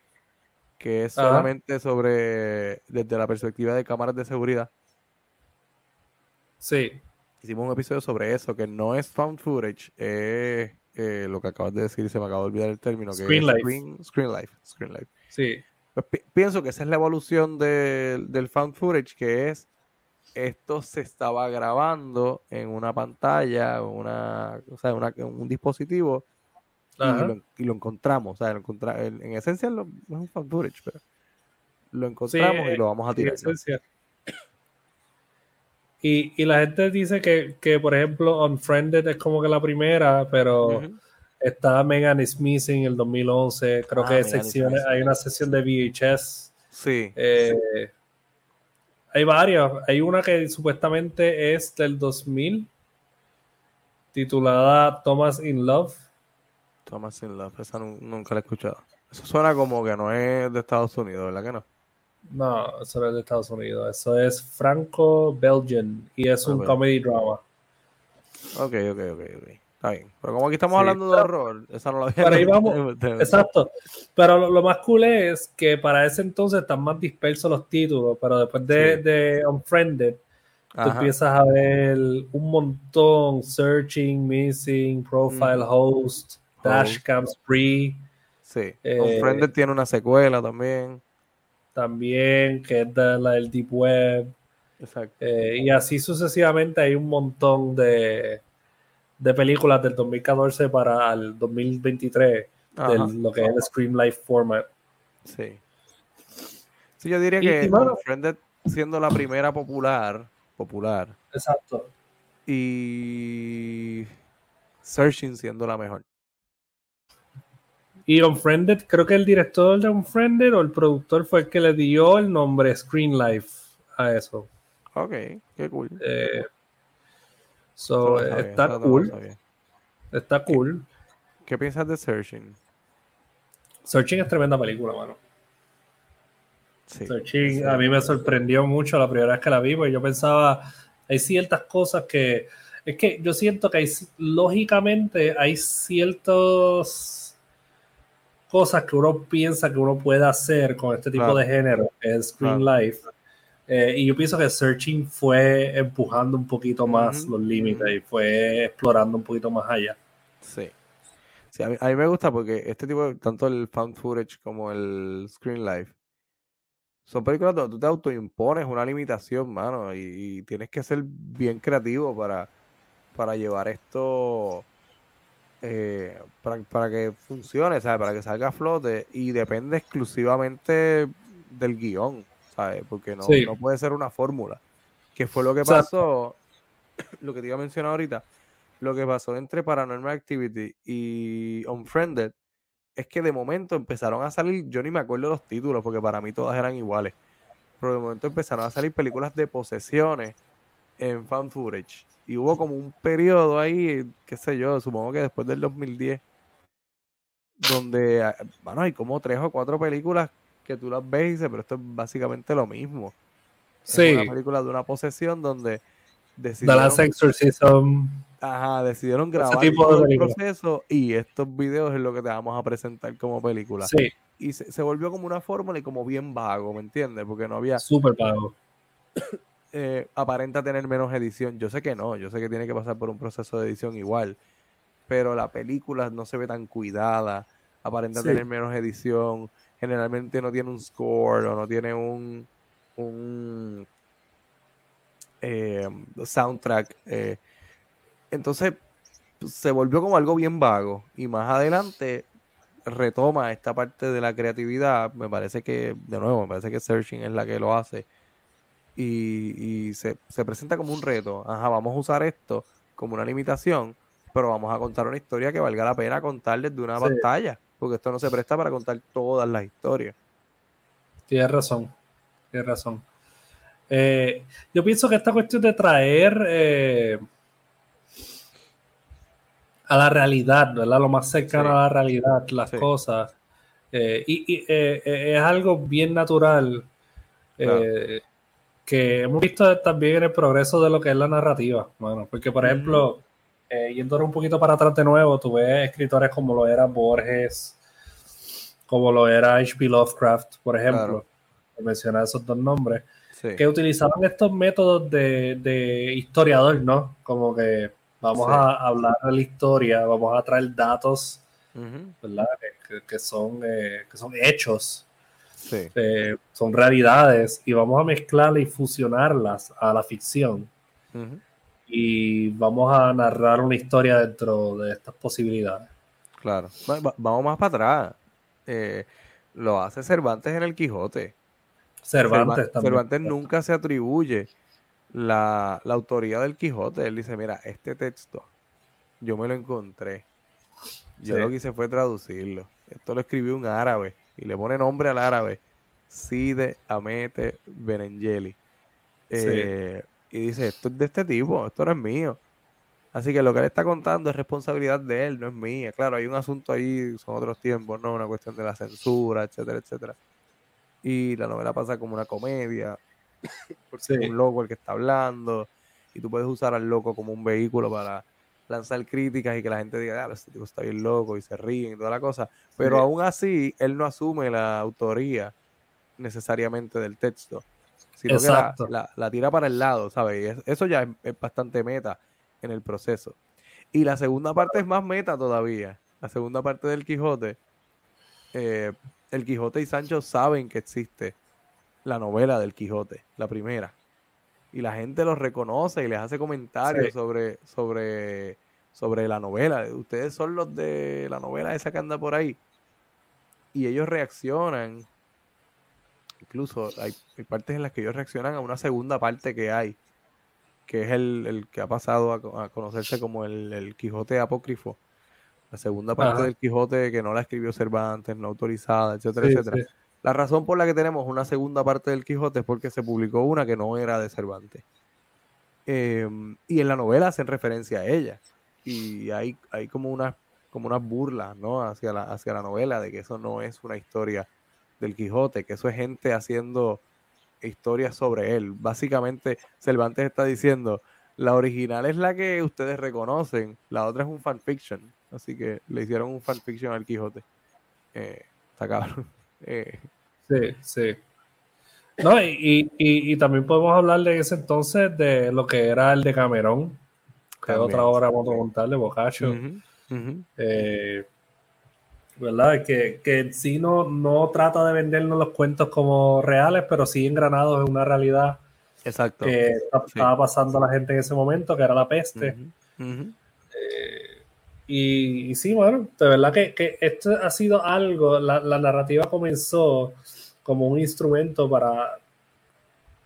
que es solamente sobre, desde la perspectiva de cámaras de seguridad. Sí. Hicimos un episodio sobre eso, que no es found footage, es eh, lo que acabas de decir, se me acaba de olvidar el término. Screen life. Screen, life. Screen life. Sí. Pues pienso que esa es la evolución del found footage, que es esto se estaba grabando en una pantalla, una, o sea, una, un dispositivo y lo, encontramos. O sea, en, esencia no es un fan footage, pero lo encontramos y lo vamos a tirar. Y, y, la gente dice que, que, por ejemplo, Unfriended es como que la primera, pero está Megan is Missing el 2011. Creo ah, que hay, secciones, hay una sesión de VHS. Sí. Eh, hay varias. Hay una que supuestamente es del 2000, titulada Thomas in Love. Thomas in Love, esa nunca la he escuchado. Eso suena como que no es de Estados Unidos, ¿verdad que no? No, eso no es de Estados Unidos. Eso es franco-belgian y es un ah, comedy drama. Ok, ok, ok, ok. Está bien. Pero como aquí estamos hablando de horror, esa no la había Pero ahí vamos. Exacto. Pero lo, más cool es que para ese entonces están más dispersos los títulos, pero después de, de Unfriended, tú empiezas a ver un montón: Searching, Missing, Profile Host, Dashcam Spree. Sí. Eh, Unfriended tiene una secuela también. También, que es de la del Deep Web. Exacto. Eh, y así sucesivamente hay un montón de de películas del 2014 para el 2023, de lo que es el Scream Life format. Sí. Sí, yo diría que Friended siendo la primera popular, popular. Exacto. Y Searching siendo la mejor. Y Unfriended, creo que el director de Unfriended o el productor fue el que le dio el nombre Screen Life a eso. Ok, qué cool. Eh, So, está cool. Está cool. ¿Qué, piensas de Searching? Searching es tremenda película, mano. Searching a mí me sorprendió mucho la primera vez que la vi, porque yo pensaba, hay ciertas cosas que, es que yo siento que hay, lógicamente hay ciertas cosas que uno piensa que uno puede hacer con este tipo de género, que es Screen Life, eh, y yo pienso que Searching fue empujando un poquito más los límites y fue explorando un poquito más allá. Sí. sí a, mí, me gusta porque este tipo, tanto el found footage como el screen life, son películas donde tú te autoimpones una limitación, mano, y, tienes que ser bien creativo para, para llevar esto eh, para, para, que funcione, ¿sabes? Para que salga a flote y depende exclusivamente del guion. ¿sabes? Porque no, no puede ser una fórmula. Que fue lo que pasó, lo que te iba a mencionar ahorita, lo que pasó entre Paranormal Activity y Unfriended, es que de momento empezaron a salir, yo ni me acuerdo los títulos, porque para mí todas eran iguales, pero de momento empezaron a salir películas de posesiones en fan footage. Y hubo como un periodo ahí, qué sé yo, supongo que después del 2010, donde, bueno, hay como tres o cuatro películas que tú las ves y dices, pero esto es básicamente lo mismo. Sí. Es una película de una posesión donde decidieron... The Exorcism. Ajá, decidieron grabar todo el proceso y estos videos es lo que te vamos a presentar como película. Sí. Y se, volvió como una fórmula y como bien vago, ¿me entiendes? Porque no había... Súper vago. Eh, aparenta tener menos edición. Yo sé que no, yo sé que tiene que pasar por un proceso de edición igual, pero la película no se ve tan cuidada, aparenta tener menos edición, generalmente no tiene un score o no tiene un, un eh, soundtrack. Eh. Entonces se volvió como algo bien vago y más adelante retoma esta parte de la creatividad. Me parece que, de nuevo, me parece que Searching es la que lo hace. Y, se, presenta como un reto. Ajá, vamos a usar esto como una limitación, pero vamos a contar una historia que valga la pena contar desde una pantalla porque esto no se presta para contar todas las historias. Tienes razón, tienes razón. Eh, yo pienso que esta cuestión de traer eh, a la realidad, ¿verdad? Lo más cercano a la realidad, las cosas. Eh, y, es algo bien natural que hemos visto también en el progreso de lo que es la narrativa, bueno, porque por ejemplo, eh, yendo un poquito para atrás de nuevo, tuve escritores como lo era Borges, como lo era H.P. Lovecraft, por ejemplo, mencionar esos dos nombres, que utilizaban estos métodos de, historiador, ¿no? Como que vamos a hablar de la historia, vamos a traer datos, ¿verdad? Que, son, eh, que son hechos, eh, son realidades, y vamos a mezclarlas y fusionarlas a la ficción y vamos a narrar una historia dentro de estas posibilidades. Claro. vamos más para atrás. Eh, lo hace Cervantes en el Quijote. Cervantes, también. Cervantes nunca se atribuye la, autoría del Quijote. Él dice, mira, este texto yo me lo encontré. Yo lo que hice fue traducirlo. Esto lo escribió un árabe y le pone nombre al árabe. Side Amete Benengeli. Eh, y dice, esto es de este tipo, esto no es mío. Así que lo que él está contando es responsabilidad de él, no es mía. Claro, hay un asunto ahí, son otros tiempos, ¿no? Una cuestión de la censura, etcétera, etcétera. Y la novela pasa como una comedia, porque es un loco el que está hablando, y tú puedes usar al loco como un vehículo para lanzar críticas y que la gente diga, ah, este tipo está bien loco y se ríen y toda la cosa. Pero aún así, él no asume la autoría necesariamente del texto, sino que la, tira para el lado, ¿sabes? eso ya es, bastante meta en el proceso. Y la segunda parte es más meta todavía. La segunda parte del Quijote, eh, el Quijote y Sancho saben que existe la novela del Quijote, la primera y la gente los reconoce y les hace comentarios sobre, sobre, sobre la novela. Ustedes son los de la novela esa que anda por ahí. Y ellos reaccionan. Incluso hay, partes en las que ellos reaccionan a una segunda parte que hay, que es el, que ha pasado a, conocerse como el, Quijote apócrifo. La segunda parte del Quijote que no la escribió Cervantes, no autorizada, etcétera, etcétera. La razón por la que tenemos una segunda parte del Quijote es porque se publicó una que no era de Cervantes. Em, y en la novela hacen referencia a ella. Y hay, hay como unas como burlas ¿no? hacia, la, hacia la novela de que eso no es una historia del Quijote, que eso es gente haciendo historias sobre él. Básicamente, Cervantes está diciendo, la original es la que ustedes reconocen, la otra es un fanfiction. Así que le hicieron un fanfiction al Quijote. Eh, está cabrón. Eh, sí, sí. No, y, y, también podemos hablar de ese entonces de lo que era el de Camerón, que es otra obra monumental de Boccaccio. Eh, ¿Verdad? Que, que en sí no, no trata de vendernos los cuentos como reales, pero sí engranados en una realidad Exacto. que estaba pasando a la gente en ese momento, que era la peste. Y, sí, bueno, de verdad que, esto ha sido algo, la, narrativa comenzó como un instrumento para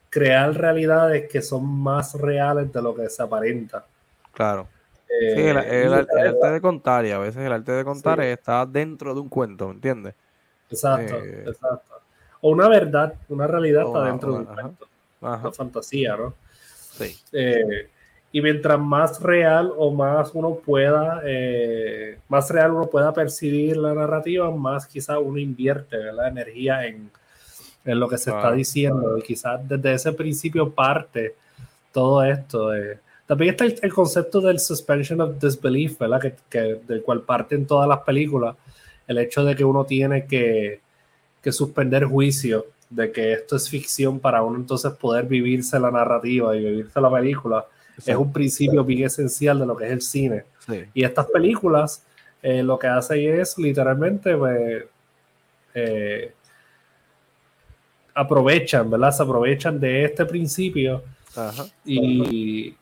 crear realidades que son más reales de lo que se aparenta. Claro. Eh, sí, el, arte de contar, y a veces el arte de contar está dentro de un cuento, ¿me entiendes? Exacto, eh, exacto. O una verdad, una realidad está dentro de un cuento. Una fantasía, ¿no? Sí. Eh, y mientras más real o más uno pueda, eh, más real uno pueda percibir la narrativa, más quizás uno invierte la energía en, en, lo que se está diciendo. Y quizás desde ese principio parte todo esto. también está el, concepto del suspension of disbelief, ¿verdad? Que, que, del cual parten todas las películas. El hecho de que uno tiene que, que suspender juicio de que esto es ficción para uno entonces poder vivirse la narrativa y vivirse la película es un principio bien esencial de lo que es el cine. Y estas películas eh, lo que hacen es literalmente pues, eh, aprovechan, ¿verdad? Se aprovechan de este principio y,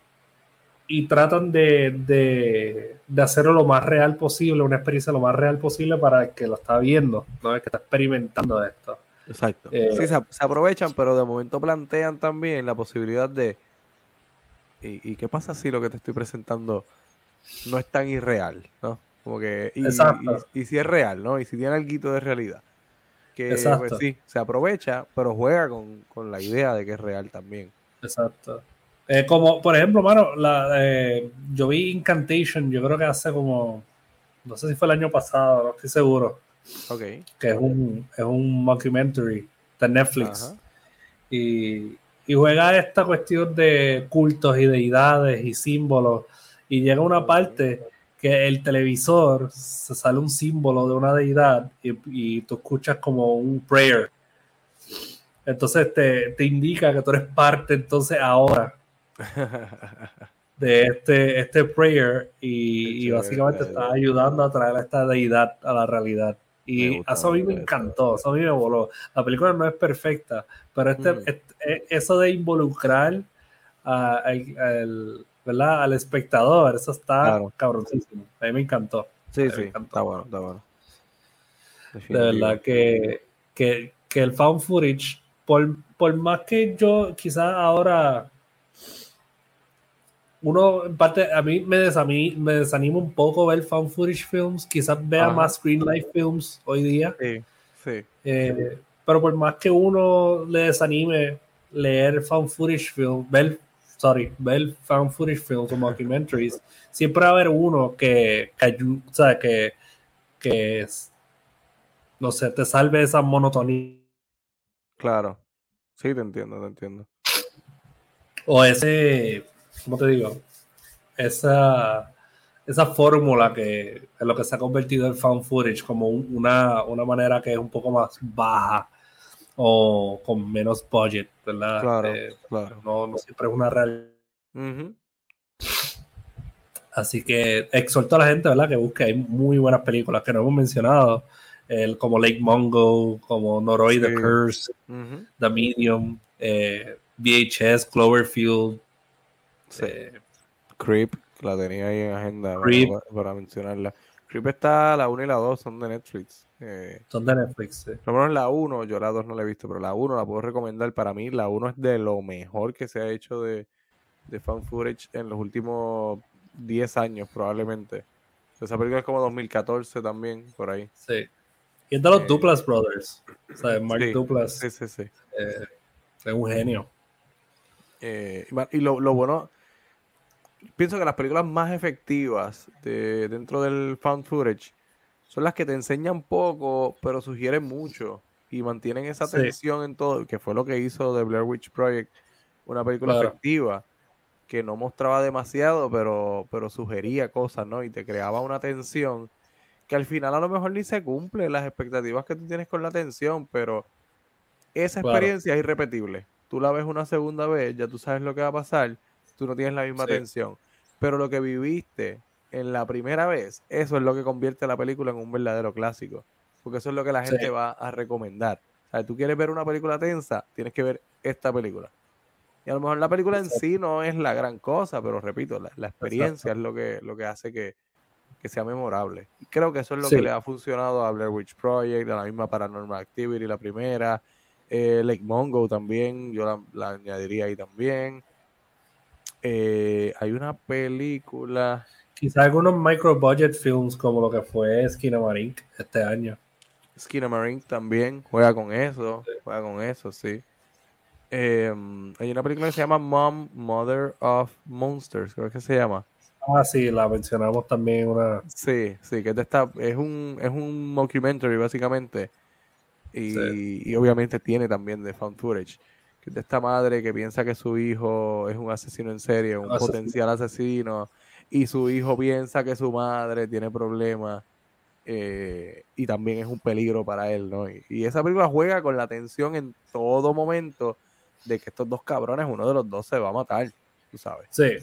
y tratan de, hacerlo lo más real posible, una experiencia lo más real posible para el que lo está viendo, ¿no? El que está experimentando esto. Exacto. Eh, sí, se, aprovechan, pero de momento plantean también la posibilidad de ¿Y, qué pasa si lo que te estoy presentando no es tan irreal, ¿no? Como que, y, y, si es real, ¿no? Y si tiene algo de realidad. Que pues sí, se aprovecha, pero juega con, la idea de que es real también. Exacto. Eh, como, por ejemplo, mano, la, eh, yo vi Incantation, yo creo que hace como, no sé si fue el año pasado, no estoy seguro. Ok. Que es un, es un mockumentary de Netflix. Y, y juega esta cuestión de cultos y deidades y símbolos y llega una parte que el televisor se sale un símbolo de una deidad y, tú escuchas como un prayer. Entonces te, te, indica que tú eres parte entonces ahora de este, este prayer y, y básicamente estás ayudando a traer a esta deidad a la realidad. Y eso a mí me encantó, eso a mí me voló. La película no es perfecta, pero este, este eso de involucrar al, ¿verdad? al espectador, eso está cabroncísimo. A mí me encantó. Sí, sí, está bueno, está bueno. De verdad que, que, que el found footage, por, por más que yo quizás ahora uno, en parte, a mí me, me desanima un poco ver found footage films, quizás vea más Green life films hoy día. Sí, sí. Eh, pero por más que uno le desanime leer found footage films, ver, sorry, ver found footage films o documentaries, siempre va a haber uno que, que, o sea, que, que no sé, te salve esa monotonía. Claro, sí, te entiendo, te entiendo. O ese ¿cómo te digo? Esa, esa fórmula que es lo que se ha convertido en found footage como una, una manera que es un poco más baja o con menos budget, ¿verdad? Claro, Eh, claro. no, no siempre es una realidad. Así que exhorto a la gente, ¿verdad? Que busque. Hay muy buenas películas que no hemos mencionado, el, como Lake Mungo, como Noroi The Sí. Curse, Ujú. The Medium, eh, VHS, Cloverfield. Sí. eh, Creep, la tenía ahí en agenda Creep. Para, para mencionarla. Creep está, la 1 y la 2 son de Netflix. Eh, son de Netflix. sí. por lo menos la 1, yo la 2 no la he visto, pero la 1 la puedo recomendar. Para mí, la 1 es de lo mejor que se ha hecho de, de fan footage en los últimos 10 años, probablemente. Esa película es como 2014 también, por ahí. Sí. Y es de los Eh, Duplas Brothers. O sea, Mark Sí, Duplas Sí, sí, sí. eh, es un genio. Eh, y lo, lo bueno, pienso que las películas más efectivas de, dentro del found footage son las que te enseñan poco, pero sugieren mucho y mantienen esa Sí. tensión en todo, que fue lo que hizo The Blair Witch Project, una película Claro. efectiva que no mostraba demasiado, pero, pero sugería cosas, ¿no? Y te creaba una tensión que al final a lo mejor ni se cumple las expectativas que tú tienes con la tensión, pero esa Claro. experiencia es irrepetible. Tú la ves una segunda vez, ya tú sabes lo que va a pasar, tú no tienes la misma Sí. tensión. Pero lo que viviste en la primera vez, eso es lo que convierte la película en un verdadero clásico. Porque eso es lo que la Sí. gente va a recomendar. O sea, tú quieres ver una película tensa, tienes que ver esta película. Y a lo mejor la película en sí no es la gran cosa, pero repito, la, la experiencia es lo que, lo que hace que, que sea memorable. Y creo que eso es lo Sí. que le ha funcionado a Blair Witch Project, a la misma Paranormal Activity, la primera, eh, Lake Mongo también, yo la, la añadiría ahí también. Eh, hay una película, Quizá algunos micro budget films como lo que fue Skinamarink este año. Skinamarink también, juega con eso, juega con eso, sí. Eh, hay una película que se llama Mom, Mother of Monsters, creo que se llama. Ah, sí, la mencionamos también una. Sí, sí, que es de esta, es un, es un mockumentary básicamente. Y, Sí. y obviamente tiene también de found footage. Que es de esta madre que piensa que su hijo es un asesino en serie, un Asesino. potencial asesino. Y su hijo piensa que su madre tiene problemas. eh, y también es un peligro para él, ¿no? Y, y esa película juega con la tensión en todo momento de que estos dos cabrones, uno de los dos se va a matar, tú sabes. Sí,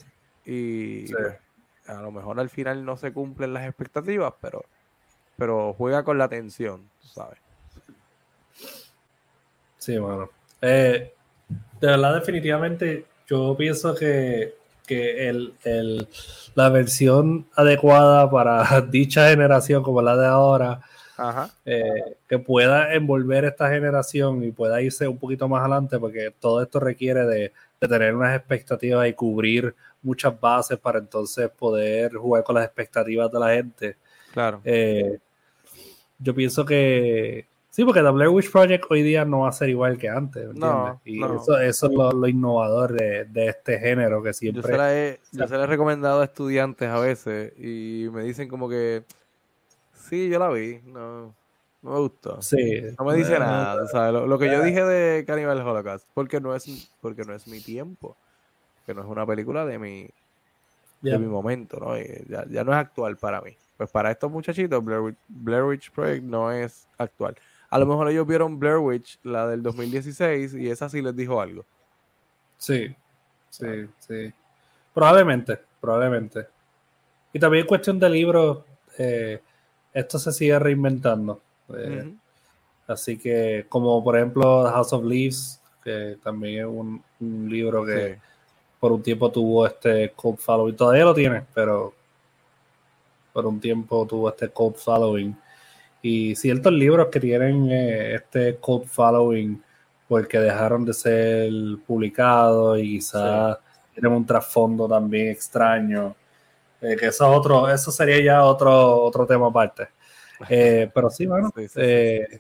Y Sí. pues, a lo mejor al final no se cumplen las expectativas, pero, pero juega con la tensión, tú sabes. sí, mano. Eh, de verdad, definitivamente, yo pienso que, que el, el- la versión adecuada para dicha generación, como la de ahora, Ajá. eh, que pueda envolver esta generación y pueda irse un poquito más adelante, porque todo esto requiere de, de tener unas expectativas y cubrir muchas bases para entonces poder jugar con las expectativas de la gente. Claro. Eh, yo pienso que sí, porque The Blair Witch Project hoy día no va a ser igual que antes, ¿me No, entiendes? y no. eso, eso es lo, lo innovador de, de este género, que Yo siempre... se, la he, yo se la he recomendado a estudiantes a veces y me dicen como que, sí, yo la vi, no, no me gustó. Sí, No me dice eh, nada. Lo, lo que yo dije de Cannibal Holocaust, porque no es, porque no es mi tiempo, que no es una película de mi, de mi momento, ¿no? Y ya, ya no es actual para mí. Pues para estos muchachitos, Blair Witch, Blair Witch Project no es actual. A lo mejor ellos vieron Blair Witch, la del 2016, y esa sí les dijo algo. Sí, sí, sí. Probablemente, probablemente. Y también cuestión de libros, eh, esto se sigue reinventando. Eh. Así que, como por ejemplo The House of Leaves, que también es un, un libro que Sí. por un tiempo tuvo este cult following, todavía lo tiene, pero por un tiempo tuvo este cult following. Y ciertos libros que tienen eh, este cult following porque dejaron de ser publicados y quizás tienen un trasfondo también extraño. eh, que eso es otro, eso sería ya otro, otro tema aparte. Eh, pero sí, bueno, Sí, sí, sí,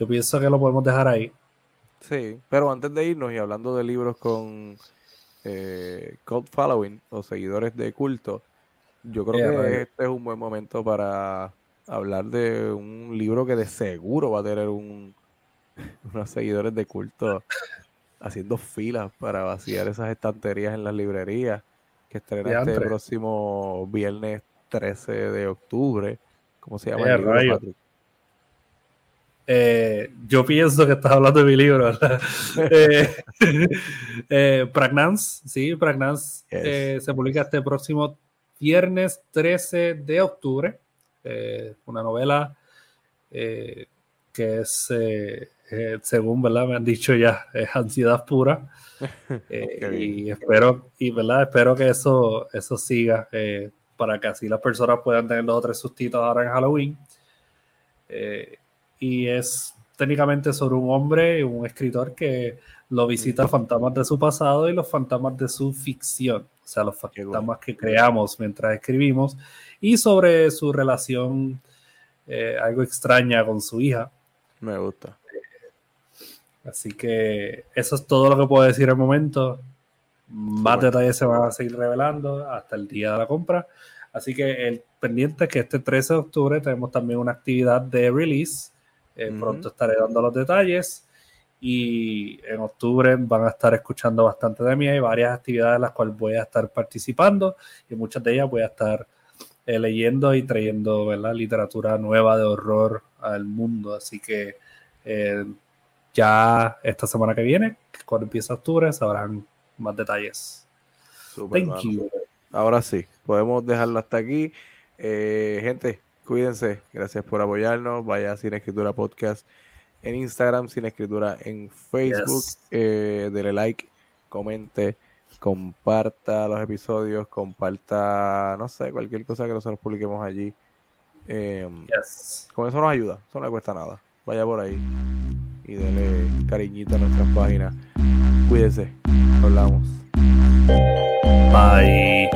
yo pienso que lo podemos dejar ahí. Sí, pero antes de irnos y hablando de libros con cult following o seguidores de culto, yo creo que este es un buen momento para hablar de un libro que de seguro va a tener un, unos seguidores de culto haciendo filas para vaciar esas estanterías en las librerías. que estrena este próximo viernes 13 de octubre. ¿Cómo se llama Eh, el libro, rayo. Patrick? Eh, yo pienso que estás hablando de mi libro, ¿verdad? eh, eh, Pragnance, sí, Pragnance Yes. eh, se publica este próximo viernes 13 de octubre. Eh, una novela eh, que es, eh, según ¿verdad? me han dicho ya, es ansiedad pura. Y espero, y verdad, espero que eso, eso siga para que así las personas puedan tener dos o tres sustitos ahora en Halloween. Y es técnicamente sobre un hombre, un escritor que lo visita fantasmas de su pasado y los fantasmas de su ficción, o sea, los fantasmas que creamos mientras escribimos, y sobre su relación eh, algo extraña con su hija. Me gusta. Así que eso es todo lo que puedo decir al momento. Más detalles se van a seguir revelando hasta el día de la compra. Así que el pendiente es que este 13 de octubre tenemos también una actividad de release. Eh. Pronto estaré dando los detalles. Y en octubre van a estar escuchando bastante de mí. Hay varias actividades en las cuales voy a estar participando y muchas de ellas voy a estar eh, leyendo y trayendo ¿verdad? literatura nueva de horror al mundo. Así que eh, ya esta semana que viene, cuando empieza octubre, sabrán más detalles. Súper, Thank mano. you. Ahora sí, podemos dejarlo hasta aquí. Eh, gente, cuídense. Gracias por apoyarnos. Vaya a Sin Escritura Podcast en Instagram, Sin Escritura en Facebook. Yes. Dele like, comente, comparta los episodios, comparta, no sé, cualquier cosa que nosotros publiquemos allí. Eh, Yes. con eso nos ayuda, eso no le cuesta nada. Vaya por ahí y dele cariñito a nuestras páginas. Cuídense, hablamos. Bye.